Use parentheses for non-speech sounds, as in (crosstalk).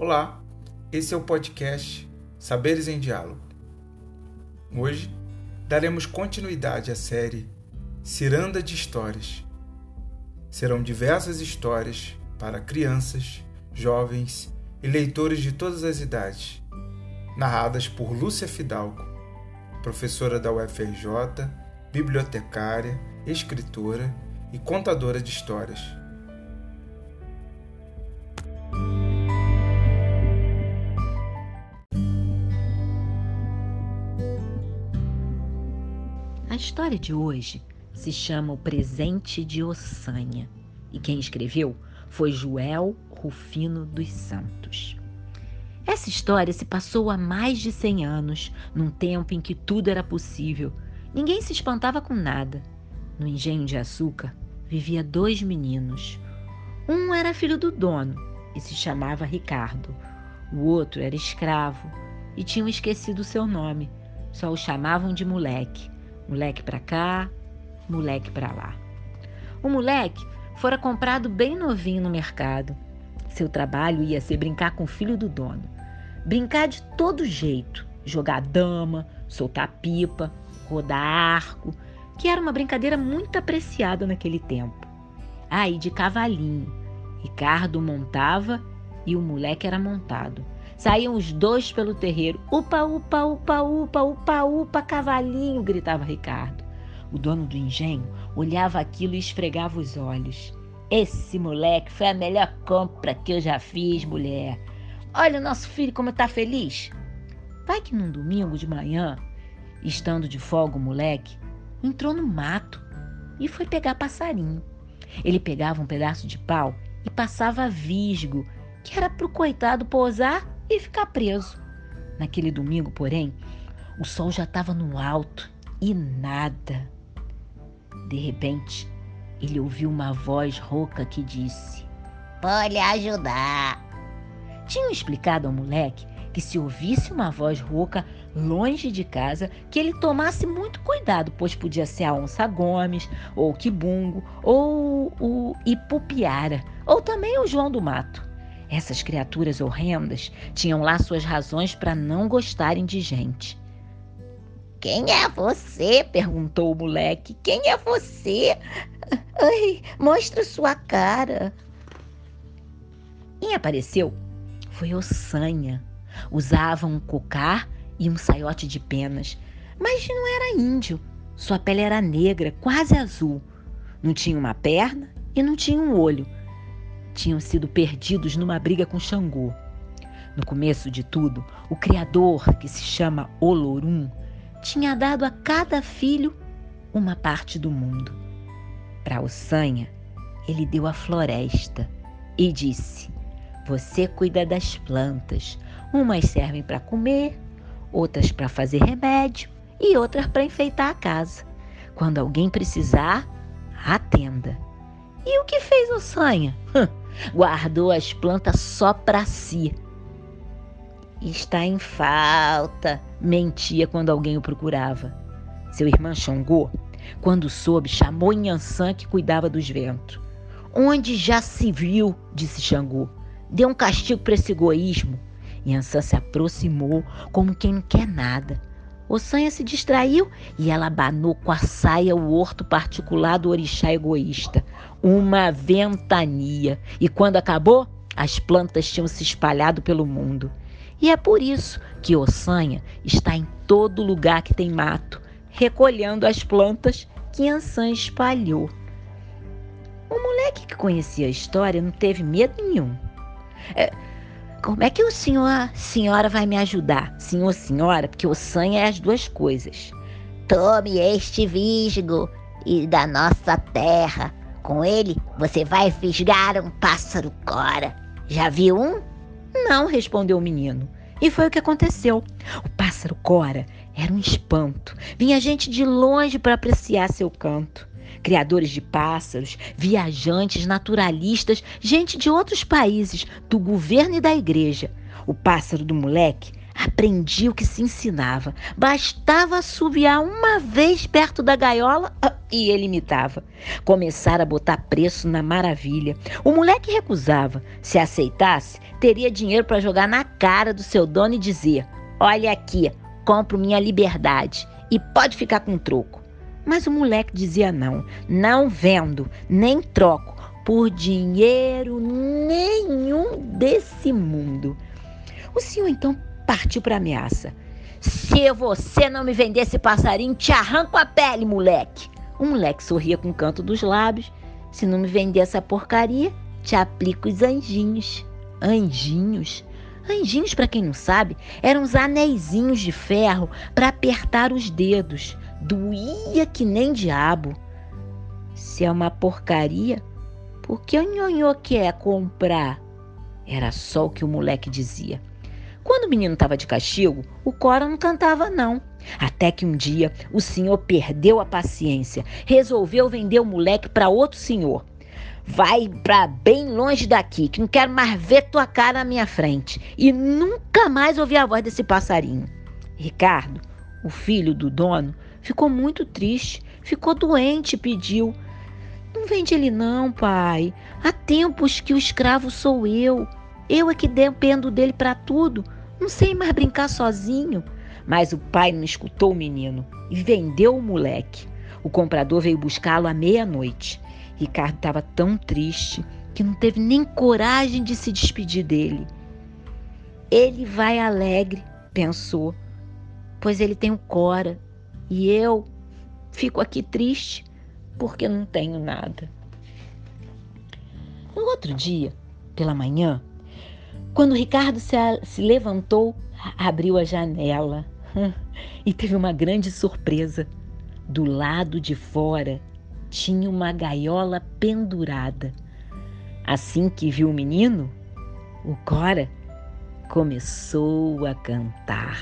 Olá, esse é o podcast Saberes em Diálogo. Hoje daremos continuidade à série Ciranda de Histórias. Serão diversas histórias para crianças, jovens e leitores de todas as idades, narradas por Lúcia Fidalgo, professora da UFRJ, bibliotecária, escritora e contadora de histórias. História de hoje se chama O Presente de Ossanha e quem escreveu foi Joel Rufino dos Santos. Essa história se passou há mais de 100 anos, num tempo em que tudo era possível. Ninguém se espantava com nada. No engenho de açúcar vivia dois meninos. Um era filho do dono e se chamava Ricardo. O outro era escravo e tinham esquecido seu nome. Só o chamavam de moleque. Moleque para cá, moleque para lá. O moleque fora comprado bem novinho no mercado. Seu trabalho ia ser brincar com o filho do dono. Brincar de todo jeito, jogar dama, soltar pipa, rodar arco, que era uma brincadeira muito apreciada naquele tempo. Aí ah, de cavalinho. Ricardo montava e o moleque era montado. Saíam os dois pelo terreiro. Upa, upa, upa, upa, upa, upa, cavalinho, gritava Ricardo. O dono do engenho olhava aquilo e esfregava os olhos. Esse moleque foi a melhor compra que eu já fiz, mulher. Olha o nosso filho como está feliz. Vai que num domingo de manhã, estando de folga o moleque, entrou no mato e foi pegar passarinho. Ele pegava um pedaço de pau e passava visgo, que era para o coitado pousar e ficar preso. Naquele domingo, porém, o sol já estava no alto e nada. De repente, ele ouviu uma voz rouca que disse: Pode ajudar. Tinham explicado ao moleque que se ouvisse uma voz rouca longe de casa, que ele tomasse muito cuidado, pois podia ser a onça Gomes, ou o Quibungo, ou o Ipupiara, ou também o João do Mato. Essas criaturas horrendas tinham lá suas razões para não gostarem de gente. Quem é você? perguntou o moleque. Quem é você? (laughs) Ai, mostra sua cara. Quem apareceu foi Ossanha. Usava um cocar e um saiote de penas, mas não era índio. Sua pele era negra, quase azul. Não tinha uma perna e não tinha um olho. Tinham sido perdidos numa briga com Xangô. No começo de tudo, o Criador, que se chama Olorum, tinha dado a cada filho uma parte do mundo. Para Ossanha, ele deu a floresta e disse: Você cuida das plantas. Umas servem para comer, outras para fazer remédio e outras para enfeitar a casa. Quando alguém precisar, atenda. E o que fez Ossanha? Guardou as plantas só para si Está em falta, mentia quando alguém o procurava. Seu irmão Xangô, quando soube, chamou Nhansan que cuidava dos ventos. Onde já se viu, disse Xangô. Deu um castigo para esse egoísmo. Nhansan se aproximou como quem não quer nada. Ossanha se distraiu e ela abanou com a saia o horto particular do orixá egoísta. Uma ventania. E quando acabou, as plantas tinham se espalhado pelo mundo. E é por isso que Ossanha está em todo lugar que tem mato, recolhendo as plantas que Ansan espalhou. O moleque que conhecia a história não teve medo nenhum. É, como é que o senhor, senhora vai me ajudar? Senhor, senhora, porque Ossanha é as duas coisas. Tome este visgo e da nossa terra. Com ele você vai fisgar um pássaro cora. Já viu um? Não, respondeu o menino. E foi o que aconteceu. O pássaro Cora era um espanto. Vinha gente de longe para apreciar seu canto. Criadores de pássaros, viajantes, naturalistas, gente de outros países, do governo e da igreja. O pássaro do moleque Aprendi o que se ensinava. Bastava assobiar uma vez perto da gaiola ah, e ele imitava. Começaram a botar preço na maravilha. O moleque recusava. Se aceitasse, teria dinheiro para jogar na cara do seu dono e dizer: Olha aqui, compro minha liberdade e pode ficar com troco. Mas o moleque dizia não, não vendo, nem troco por dinheiro nenhum desse mundo. O senhor então partiu para ameaça. Se você não me vender esse passarinho, te arranco a pele, moleque. O moleque sorria com o canto dos lábios. Se não me vender essa porcaria, te aplico os anjinhos. Anjinhos? Anjinhos, para quem não sabe, eram os anéisinhos de ferro para apertar os dedos. Doía que nem diabo. Se é uma porcaria, por que o nhonhô quer comprar? Era só o que o moleque dizia. Quando o menino estava de castigo, o Cora não cantava, não. Até que um dia o senhor perdeu a paciência, resolveu vender o moleque para outro senhor. Vai para bem longe daqui, que não quero mais ver tua cara na minha frente. E nunca mais ouvir a voz desse passarinho. Ricardo, o filho do dono, ficou muito triste, ficou doente pediu: Não vende ele, não, pai. Há tempos que o escravo sou eu. Eu é que dependo dele para tudo. Não sei mais brincar sozinho. Mas o pai não escutou o menino e vendeu o moleque. O comprador veio buscá-lo à meia-noite. Ricardo estava tão triste que não teve nem coragem de se despedir dele. Ele vai alegre, pensou, pois ele tem o Cora e eu fico aqui triste porque não tenho nada. No outro dia, pela manhã, quando Ricardo se, se levantou, abriu a janela (laughs) e teve uma grande surpresa. Do lado de fora tinha uma gaiola pendurada. Assim que viu o menino, o Cora começou a cantar.